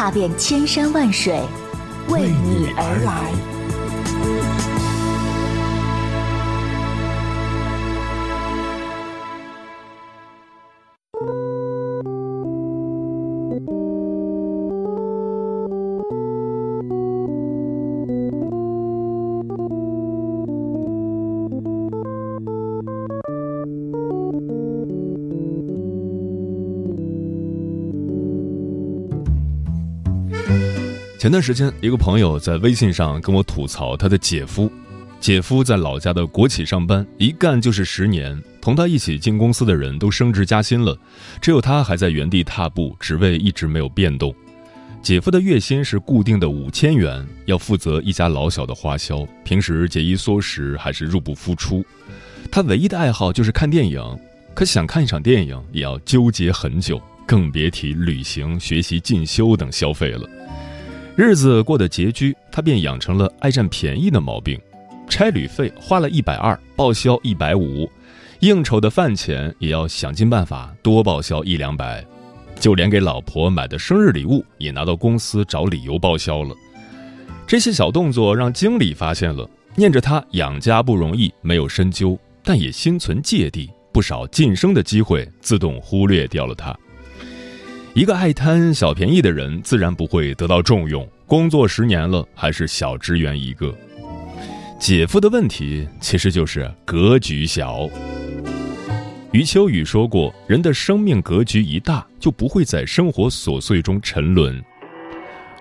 踏遍千山万水，为你而来。前段时间，一个朋友在微信上跟我吐槽他的姐夫。姐夫在老家的国企上班，一干就是十年，同他一起进公司的人都升职加薪了，只有他还在原地踏步，职位一直没有变动。姐夫的月薪是固定的五千元，要负责一家老小的花销，平时节衣缩食还是入不敷出。他唯一的爱好就是看电影，可想看一场电影也要纠结很久，更别提旅行、学习进修等消费了。日子过得拮据，他便养成了爱占便宜的毛病。差旅费花了一百二，报销一百五；应酬的饭钱也要想尽办法多报销一两百。就连给老婆买的生日礼物，也拿到公司找理由报销了。这些小动作让经理发现了，念着他养家不容易，没有深究，但也心存芥蒂，不少晋升的机会自动忽略掉了他。一个爱贪小便宜的人，自然不会得到重用。工作十年了，还是小职员一个。姐夫的问题其实就是格局小。余秋雨说过：“人的生命格局一大，就不会在生活琐碎中沉沦。”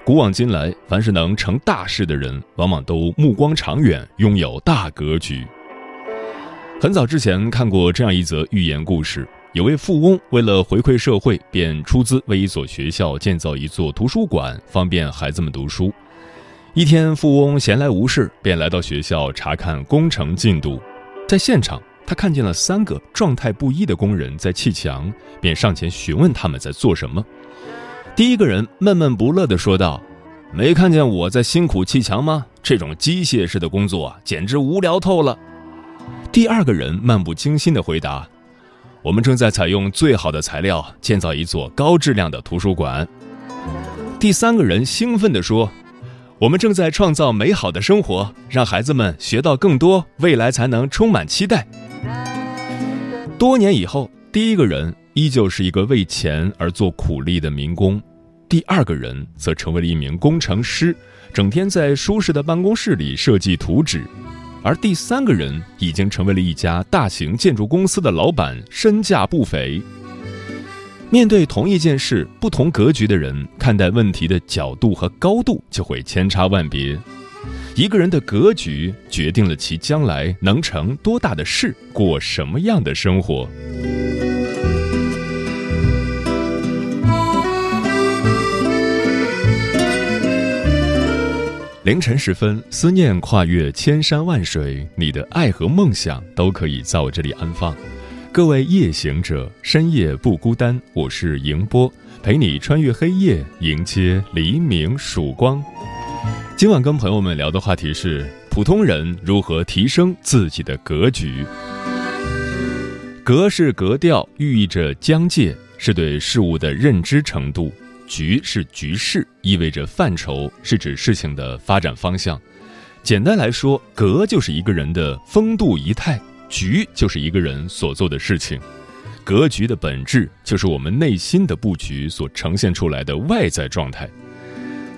古往今来，凡是能成大事的人，往往都目光长远，拥有大格局。很早之前看过这样一则寓言故事。有位富翁为了回馈社会，便出资为一所学校建造一座图书馆，方便孩子们读书。一天，富翁闲来无事，便来到学校查看工程进度。在现场，他看见了三个状态不一的工人在砌墙，便上前询问他们在做什么。第一个人闷闷不乐地说道：“没看见我在辛苦砌墙吗？这种机械式的工作啊简直无聊透了。”第二个人漫不经心地回答。我们正在采用最好的材料建造一座高质量的图书馆。第三个人兴奋地说：“我们正在创造美好的生活，让孩子们学到更多，未来才能充满期待。”多年以后，第一个人依旧是一个为钱而做苦力的民工，第二个人则成为了一名工程师，整天在舒适的办公室里设计图纸。而第三个人已经成为了一家大型建筑公司的老板，身价不菲。面对同一件事，不同格局的人看待问题的角度和高度就会千差万别。一个人的格局决定了其将来能成多大的事，过什么样的生活。凌晨时分，思念跨越千山万水，你的爱和梦想都可以在我这里安放。各位夜行者，深夜不孤单，我是迎波，陪你穿越黑夜，迎接黎明曙光。今晚跟朋友们聊的话题是：普通人如何提升自己的格局？格是格调，寓意着疆界，是对事物的认知程度。局是局势，意味着范畴，是指事情的发展方向。简单来说，格就是一个人的风度仪态，局就是一个人所做的事情。格局的本质就是我们内心的布局所呈现出来的外在状态。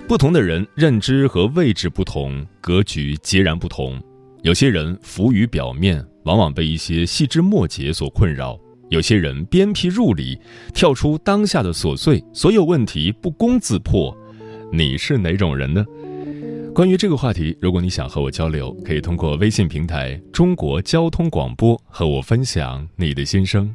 不同的人认知和位置不同，格局截然不同。有些人浮于表面，往往被一些细枝末节所困扰。有些人鞭辟入里，跳出当下的琐碎，所有问题不攻自破。你是哪种人呢？关于这个话题，如果你想和我交流，可以通过微信平台“中国交通广播”和我分享你的心声。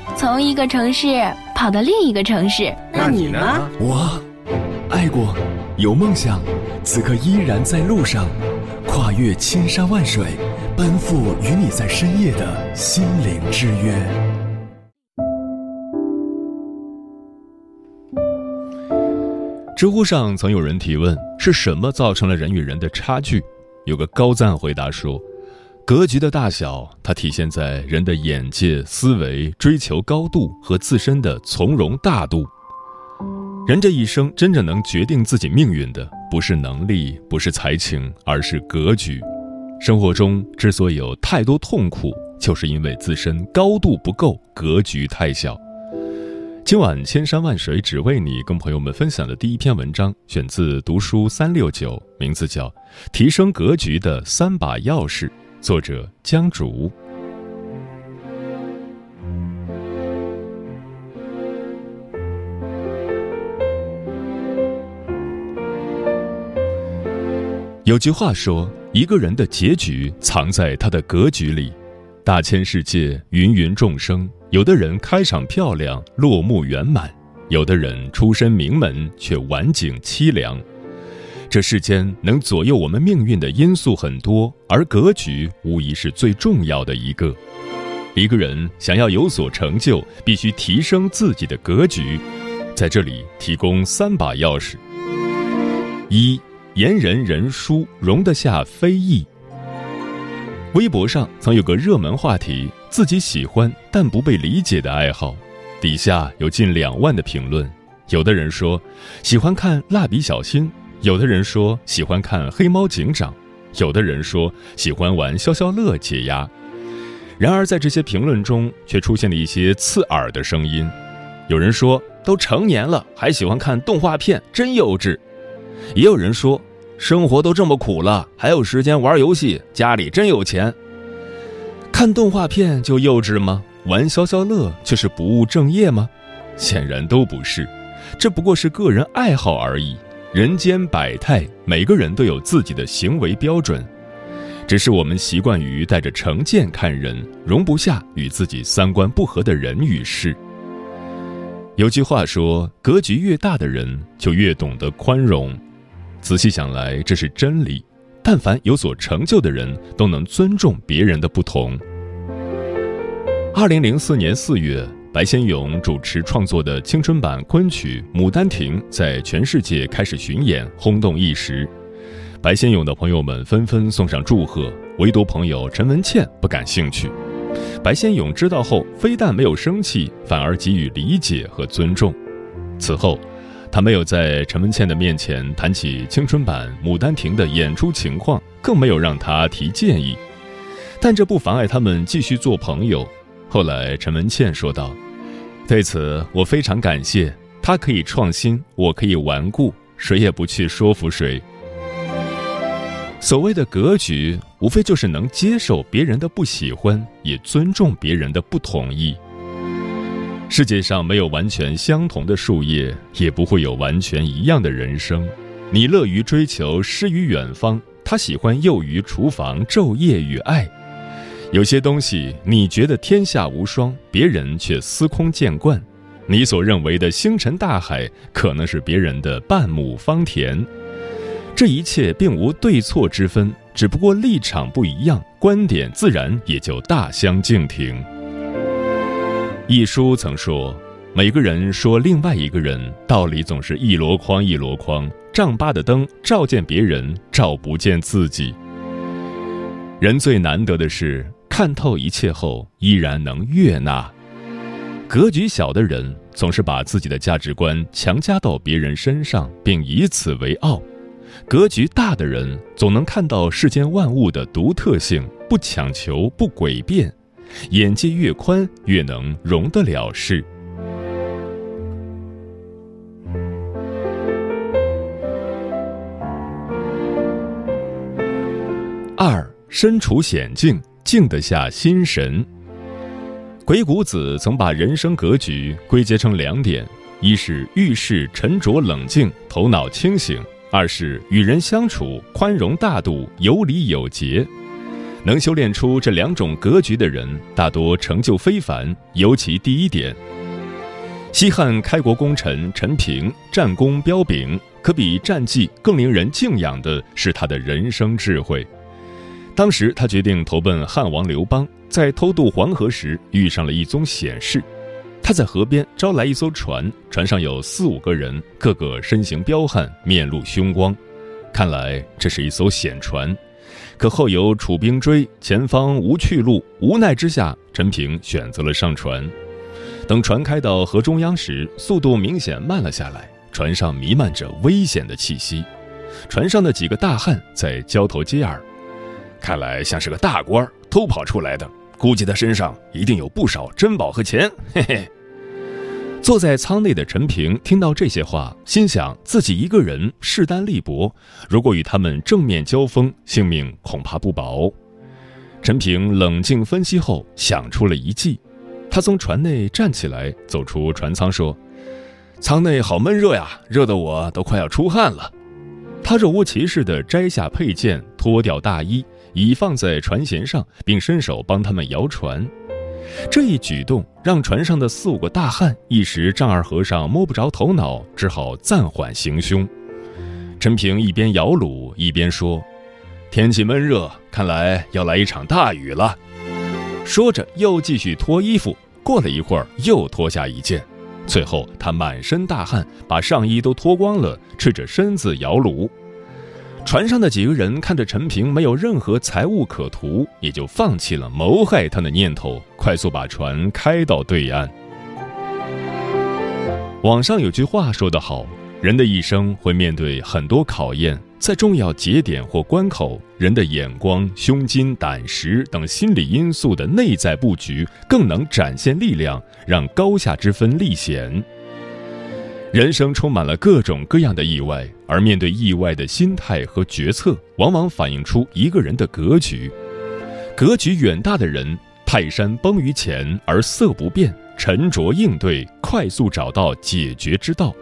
从一个城市跑到另一个城市。那你呢？我爱过，有梦想，此刻依然在路上，跨越千山万水，奔赴与你在深夜的心灵之约。知乎上曾有人提问：是什么造成了人与人的差距？有个高赞回答说：格局的大小，它体现在人的眼界、思维、追求高度和自身的从容大度。人这一生真正能决定自己命运的，不是能力，不是才情，而是格局。生活中之所以有太多痛苦，就是因为自身高度不够，格局太小。今晚千山万水只为你，跟朋友们分享的第一篇文章，选自读书三六九，名字叫《提升格局的三把钥匙》，作者江竹。有句话说，一个人的结局藏在他的格局里。大千世界，芸芸众生，有的人开场漂亮，落幕圆满；有的人出身名门，却晚景凄凉。这世间能左右我们命运的因素很多，而格局无疑是最重要的一个。一个人想要有所成就，必须提升自己的格局。在这里提供三把钥匙：一、言人人书，容得下非议。微博上曾有个热门话题：自己喜欢但不被理解的爱好，底下有近两万的评论。有的人说喜欢看蜡笔小新，有的人说喜欢看黑猫警长，有的人说喜欢玩消消乐解压。然而在这些评论中，却出现了一些刺耳的声音。有人说都成年了还喜欢看动画片，真幼稚。也有人说。生活都这么苦了，还有时间玩游戏，家里真有钱。看动画片就幼稚吗？玩消消乐却是不务正业吗？显然都不是，这不过是个人爱好而已。人间百态，每个人都有自己的行为标准，只是我们习惯于带着成见看人，容不下与自己三观不合的人与事。有句话说，格局越大的人，就越懂得宽容。仔细想来，这是真理。但凡有所成就的人，都能尊重别人的不同。二零零四年四月，白先勇主持创作的青春版昆曲《牡丹亭》在全世界开始巡演，轰动一时。白先勇的朋友们纷纷送上祝贺，唯独朋友陈文茜不感兴趣。白先勇知道后，非但没有生气，反而给予理解和尊重。此后。他没有在陈文茜的面前谈起青春版《牡丹亭》的演出情况，更没有让她提建议，但这不妨碍他们继续做朋友。后来，陈文茜说道：“对此，我非常感谢。他可以创新，我可以顽固，谁也不去说服谁。所谓的格局，无非就是能接受别人的不喜欢，也尊重别人的不同意。”世界上没有完全相同的树叶，也不会有完全一样的人生。你乐于追求诗与远方，他喜欢囿于厨房昼夜与爱。有些东西你觉得天下无双，别人却司空见惯。你所认为的星辰大海，可能是别人的半亩方田。这一切并无对错之分，只不过立场不一样，观点自然也就大相径庭。一书曾说：“每个人说另外一个人道理，总是一箩筐一箩筐，丈八的灯照见别人，照不见自己。人最难得的是看透一切后依然能悦纳。格局小的人总是把自己的价值观强加到别人身上并以此为傲。格局大的人总能看到世间万物的独特性不强求不诡辩。眼界越宽越能容得了事。二身处险境。静得下心神。鬼谷子曾把人生格局归结成两点：一是遇事沉着冷静，头脑清醒；二是与人相处宽容大度，有礼有节。能修炼出这两种格局的人，大多成就非凡。尤其第一点，西汉开国功臣陈平战功彪炳，可比战绩更令人敬仰的是他的人生智慧。当时他决定投奔汉王刘邦，在偷渡黄河时遇上了一宗险事。他在河边招来一艘船，船上有四五个人，个个身形彪悍，面露凶光，看来这是一艘险船。可后有楚兵追，前方无去路，无奈之下，陈平选择了上船。等船开到河中央时，速度明显慢了下来，船上弥漫着危险的气息。船上的几个大汉在交头接耳，看来像是个大官偷跑出来的，估计他身上一定有不少珍宝和钱。嘿嘿。坐在舱内的陈平听到这些话，心想自己一个人势单力薄，如果与他们正面交锋，性命恐怕不保。陈平冷静分析后，想出了一计。他从船内站起来，走出船舱，说：“舱内好闷热呀，热得我都快要出汗了。”他若无其事地摘下佩剑，脱掉大衣，已放在船舷上，并伸手帮他们摇船。这一举动让船上的四五个大汉一时丈二和尚摸不着头脑，只好暂缓行凶。陈平一边摇橹一边说：“天气闷热，看来要来一场大雨了。”说着又继续脱衣服。过了一会儿，又脱下一件，最后他满身大汗，把上衣都脱光了，赤着身子摇橹。船上的几个人看着陈平没有任何财物可图，也就放弃了谋害他的念头，快速把船开到对岸。网上有句话说得好：人的一生会面对很多考验，在重要节点或关口，人的眼光、胸襟、胆识等心理因素的内在布局，更能展现力量，让高下之分立显。人生充满了各种各样的意外，而面对意外的心态和决策，往往反映出一个人的格局。格局远大的人，泰山崩于前而色不变，沉着应对，快速找到解决之道；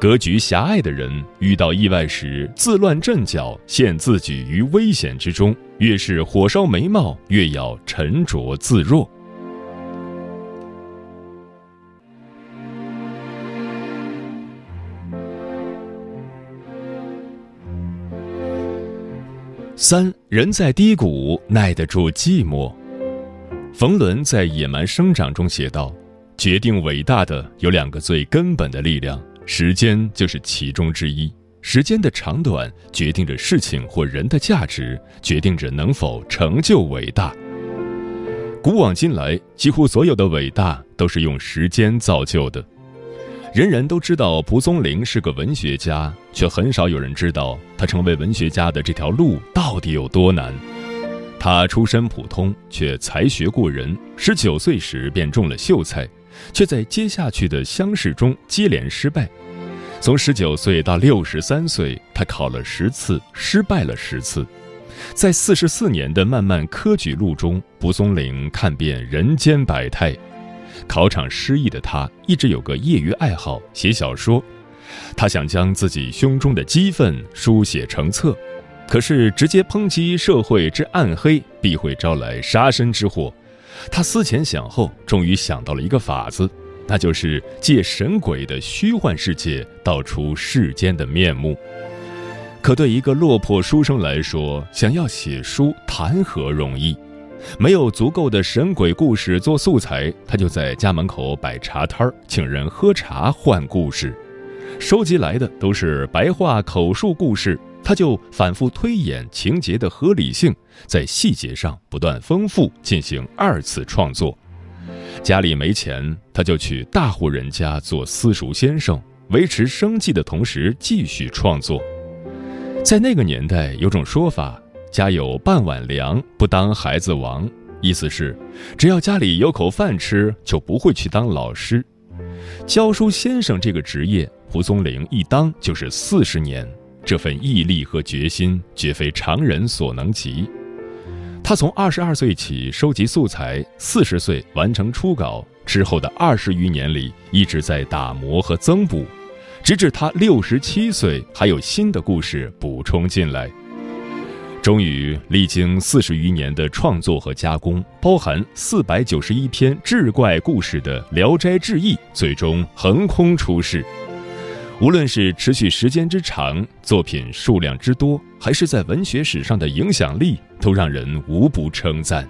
格局狭隘的人，遇到意外时自乱阵脚，陷自己于危险之中。越是火烧眉毛，越要沉着自若。三人在低谷耐得住寂寞。冯仑在《野蛮生长》中写道：“决定伟大的有两个最根本的力量，时间就是其中之一。时间的长短决定着事情或人的价值，决定着能否成就伟大。古往今来，几乎所有的伟大都是用时间造就的。”人人都知道蒲松龄是个文学家，却很少有人知道他成为文学家的这条路到底有多难。他出身普通，却才学过人。十九岁时便中了秀才，却在接下去的乡试中接连失败。从十九岁到六十三岁，他考了十次，失败了十次。在四十四年的漫漫科举路中，蒲松龄看遍人间百态。考场失意的他，一直有个业余爱好——写小说。他想将自己胸中的激愤书写成册，可是直接抨击社会之暗黑，必会招来杀身之祸。他思前想后，终于想到了一个法子，那就是借神鬼的虚幻世界，道出世间的面目。可对一个落魄书生来说，想要写书，谈何容易？没有足够的神鬼故事做素材，他就在家门口摆茶摊儿，请人喝茶换故事。收集来的都是白话口述故事，他就反复推演情节的合理性，在细节上不断丰富，进行二次创作。家里没钱，他就去大户人家做私塾先生，维持生计的同时继续创作。在那个年代，有种说法。家有半碗粮，不当孩子王。意思是，只要家里有口饭吃，就不会去当老师。教书先生这个职业，蒲松龄一当就是四十年，这份毅力和决心绝非常人所能及。他从二十二岁起收集素材，四十岁完成初稿，之后的二十余年里一直在打磨和增补，直至他六十七岁还有新的故事补充进来。终于历经四十余年的创作和加工，包含四百九十一篇志怪故事的《聊斋志异》最终横空出世。无论是持续时间之长、作品数量之多，还是在文学史上的影响力，都让人无不称赞。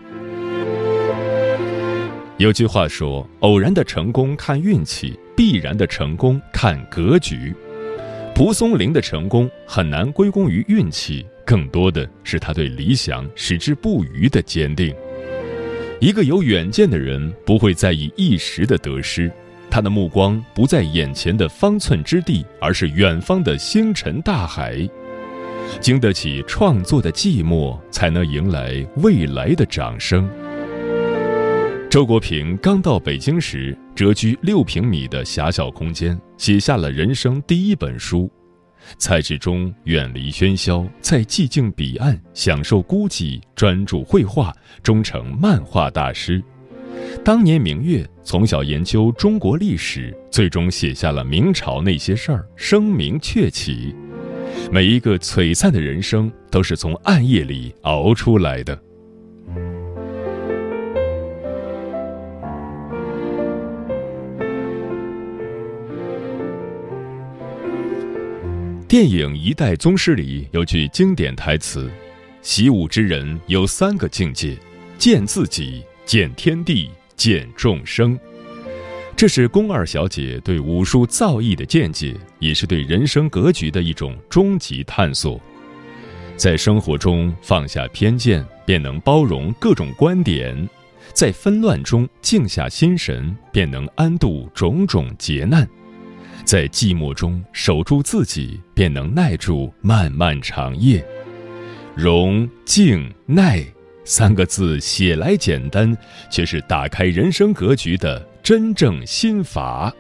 有句话说：“偶然的成功看运气，必然的成功看格局。”蒲松龄的成功很难归功于运气。更多的是他对理想矢志不渝的坚定。一个有远见的人不会在意一时的得失，他的目光不在眼前的方寸之地，而是远方的星辰大海。经得起创作的寂寞，才能迎来未来的掌声。周国平刚到北京时，谪居六平米的狭小空间，写下了人生第一本书。蔡志忠远离喧嚣，在寂静彼岸享受孤寂，专注绘画，终成漫画大师。当年明月从小研究中国历史，最终写下了明朝那些事儿，声名鹊起。每一个璀璨的人生，都是从暗夜里熬出来的。电影《一代宗师》里有句经典台词：“习武之人有三个境界，见自己，见天地，见众生。”这是宫二小姐对武术造诣的见解，也是对人生格局的一种终极探索。在生活中放下偏见，便能包容各种观点；在纷乱中静下心神，便能安度种种劫难。在寂寞中守住自己，便能耐住漫漫长夜。容、静、耐三个字写来简单，却是打开人生格局的真正心法。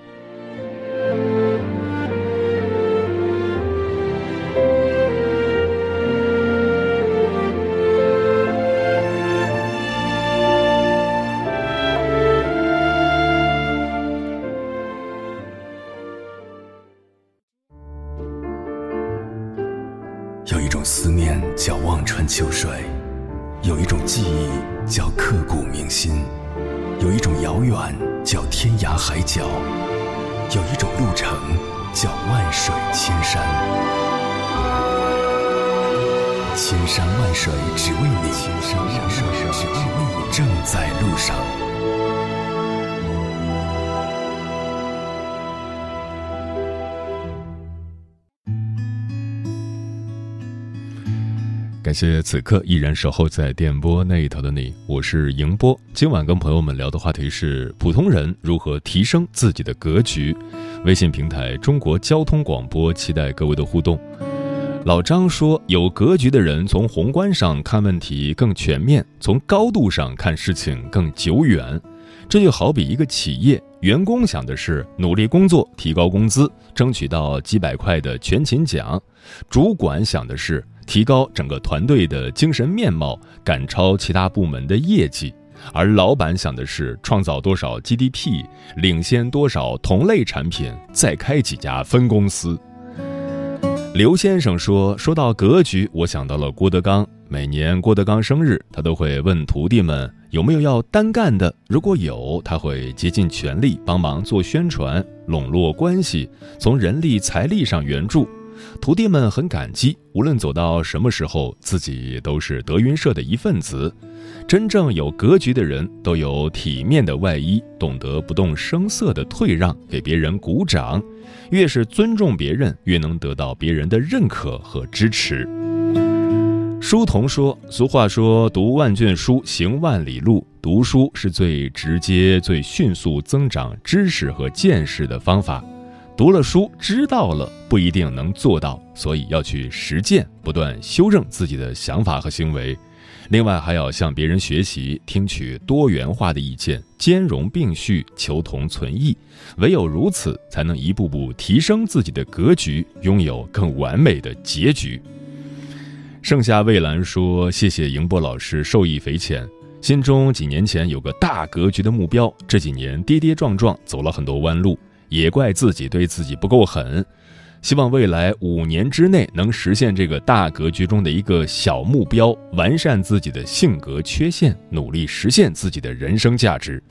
千山万水只为你，千山万水只为你，正在路上。感谢此刻依然守候在电波那一头的你，我是迎波。今晚跟朋友们聊的话题是普通人如何提升自己的格局。微信平台中国交通广播，期待各位的互动。老张说，有格局的人从宏观上看问题更全面，从高度上看事情更久远。这就好比一个企业，员工想的是努力工作、提高工资、争取到几百块的全勤奖，主管想的是。提高整个团队的精神面貌，赶超其他部门的业绩，而老板想的是创造多少 GDP，领先多少同类产品，再开几家分公司。刘先生说：“说到格局，我想到了郭德纲。每年郭德纲生日，他都会问徒弟们有没有要单干的，如果有，他会竭尽全力帮忙做宣传，笼络关系，从人力财力上援助。”徒弟们很感激，无论走到什么时候，自己都是德云社的一份子。真正有格局的人，都有体面的外衣，懂得不动声色的退让，给别人鼓掌。越是尊重别人，越能得到别人的认可和支持。书童说：“俗话说，读万卷书，行万里路。读书是最直接、最迅速增长知识和见识的方法。”读了书，知道了不一定能做到，所以要去实践，不断修正自己的想法和行为。另外，还要向别人学习，听取多元化的意见，兼容并蓄，求同存异。唯有如此，才能一步步提升自己的格局，拥有更完美的结局。盛夏蔚蓝说：“谢谢迎波老师，受益匪浅。心中几年前有个大格局的目标，这几年跌跌撞撞，走了很多弯路，也怪自己对自己不够狠。希望未来五年之内能实现这个大格局中的一个小目标，完善自己的性格缺陷，努力实现自己的人生价值。”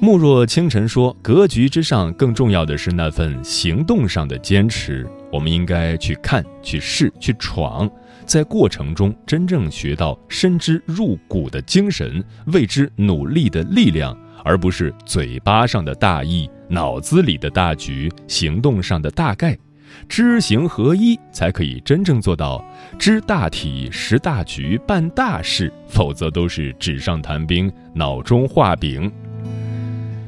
慕若清晨说：“格局之上，更重要的是那份行动上的坚持。我们应该去看、去试、去闯。”在过程中，真正学到深知入骨的精神，为之努力的力量，而不是嘴巴上的大意、脑子里的大局、行动上的大概，知行合一，才可以真正做到知大体、识大局、办大事。否则都是纸上谈兵、脑中画饼。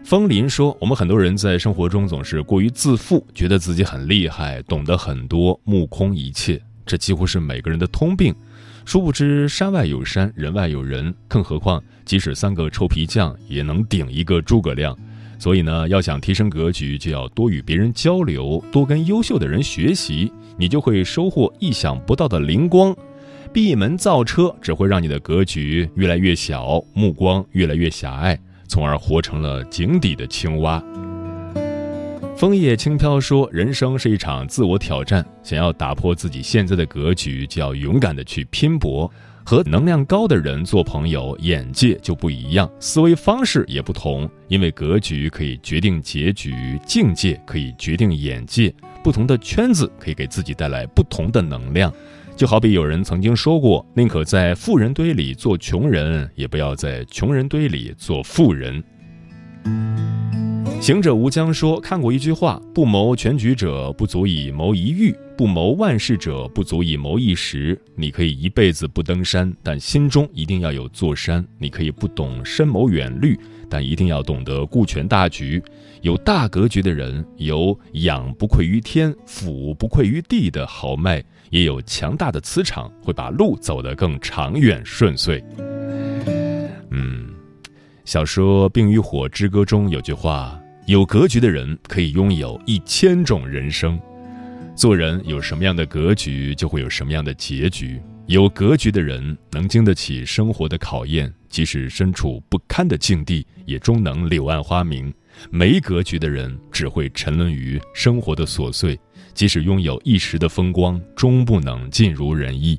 风林说：“我们很多人在生活中总是过于自负，觉得自己很厉害，懂得很多，目空一切。”这几乎是每个人的通病，殊不知山外有山，人外有人。更何况，即使三个臭皮匠也能顶一个诸葛亮。所以呢，要想提升格局，就要多与别人交流，多跟优秀的人学习，你就会收获意想不到的灵光。闭门造车只会让你的格局越来越小，目光越来越狭隘，从而活成了井底的青蛙。枫叶轻飘说：“人生是一场自我挑战，想要打破自己现在的格局，就要勇敢的去拼搏。和能量高的人做朋友，眼界就不一样，思维方式也不同。因为格局可以决定结局，境界可以决定眼界。不同的圈子可以给自己带来不同的能量。就好比有人曾经说过：宁可在富人堆里做穷人，也不要在穷人堆里做富人。”行者无疆说：“看过一句话，不谋全局者，不足以谋一域；不谋万事者，不足以谋一时。你可以一辈子不登山，但心中一定要有座山；你可以不懂深谋远虑，但一定要懂得顾全大局。有大格局的人，有仰不愧于天，俯不愧于地的豪迈，也有强大的磁场，会把路走得更长远顺遂。”嗯，小说《冰与火之歌》中有句话。有格局的人可以拥有一千种人生。做人有什么样的格局，就会有什么样的结局。有格局的人能经得起生活的考验，即使身处不堪的境地，也终能柳暗花明。没格局的人只会沉沦于生活的琐碎，即使拥有一时的风光，终不能尽如人意。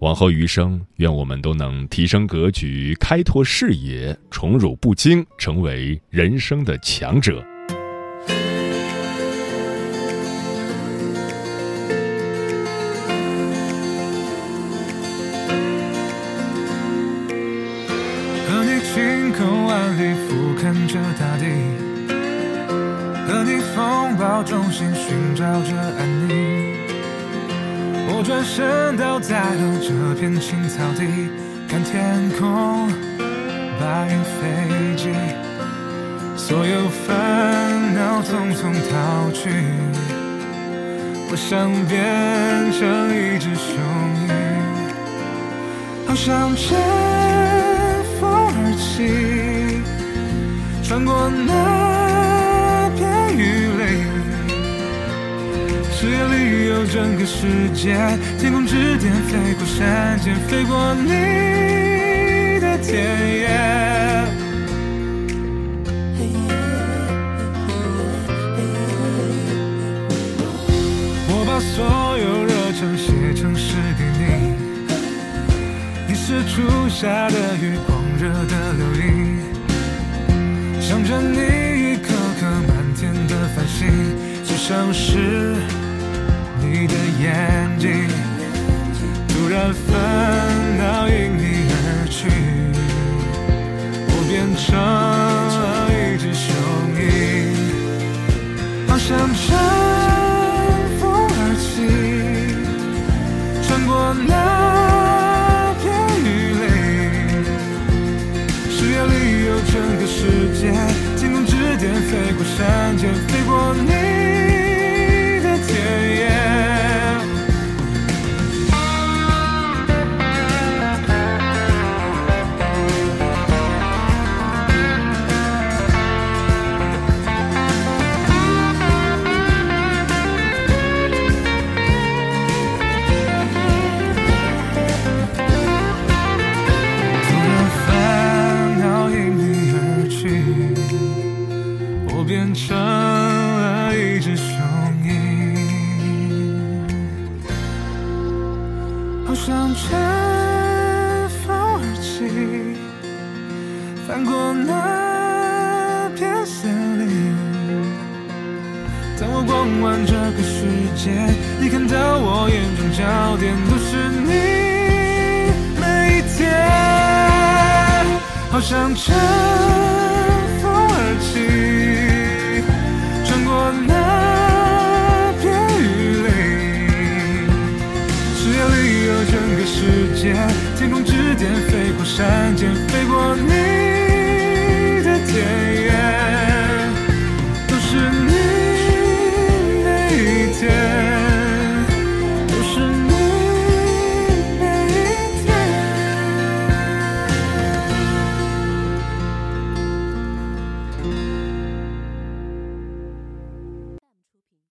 往后余生，愿我们都能提升格局，开拓视野，宠辱不惊，成为人生的强者。在了这片青草地，看天空，白云飞机，所有烦恼统统逃去。我想变成一只雄鹰，好想乘风而起，穿过那视野里有整个世界，天空之巅，飞过山间，飞过你的田野。我把所有热忱写成诗给你，你是初夏的月光，热的流萤，想着你一颗颗满天的繁星，就像是。你的眼睛，突然烦恼因你而去，我变成了一只雄鹰，好想乘风而起，穿过那界，你看到我眼中焦点都是你。每一天，好想乘风而起，穿过那片雨林，视野里有整个世界，天空之巅飞过山间，飞过你的天。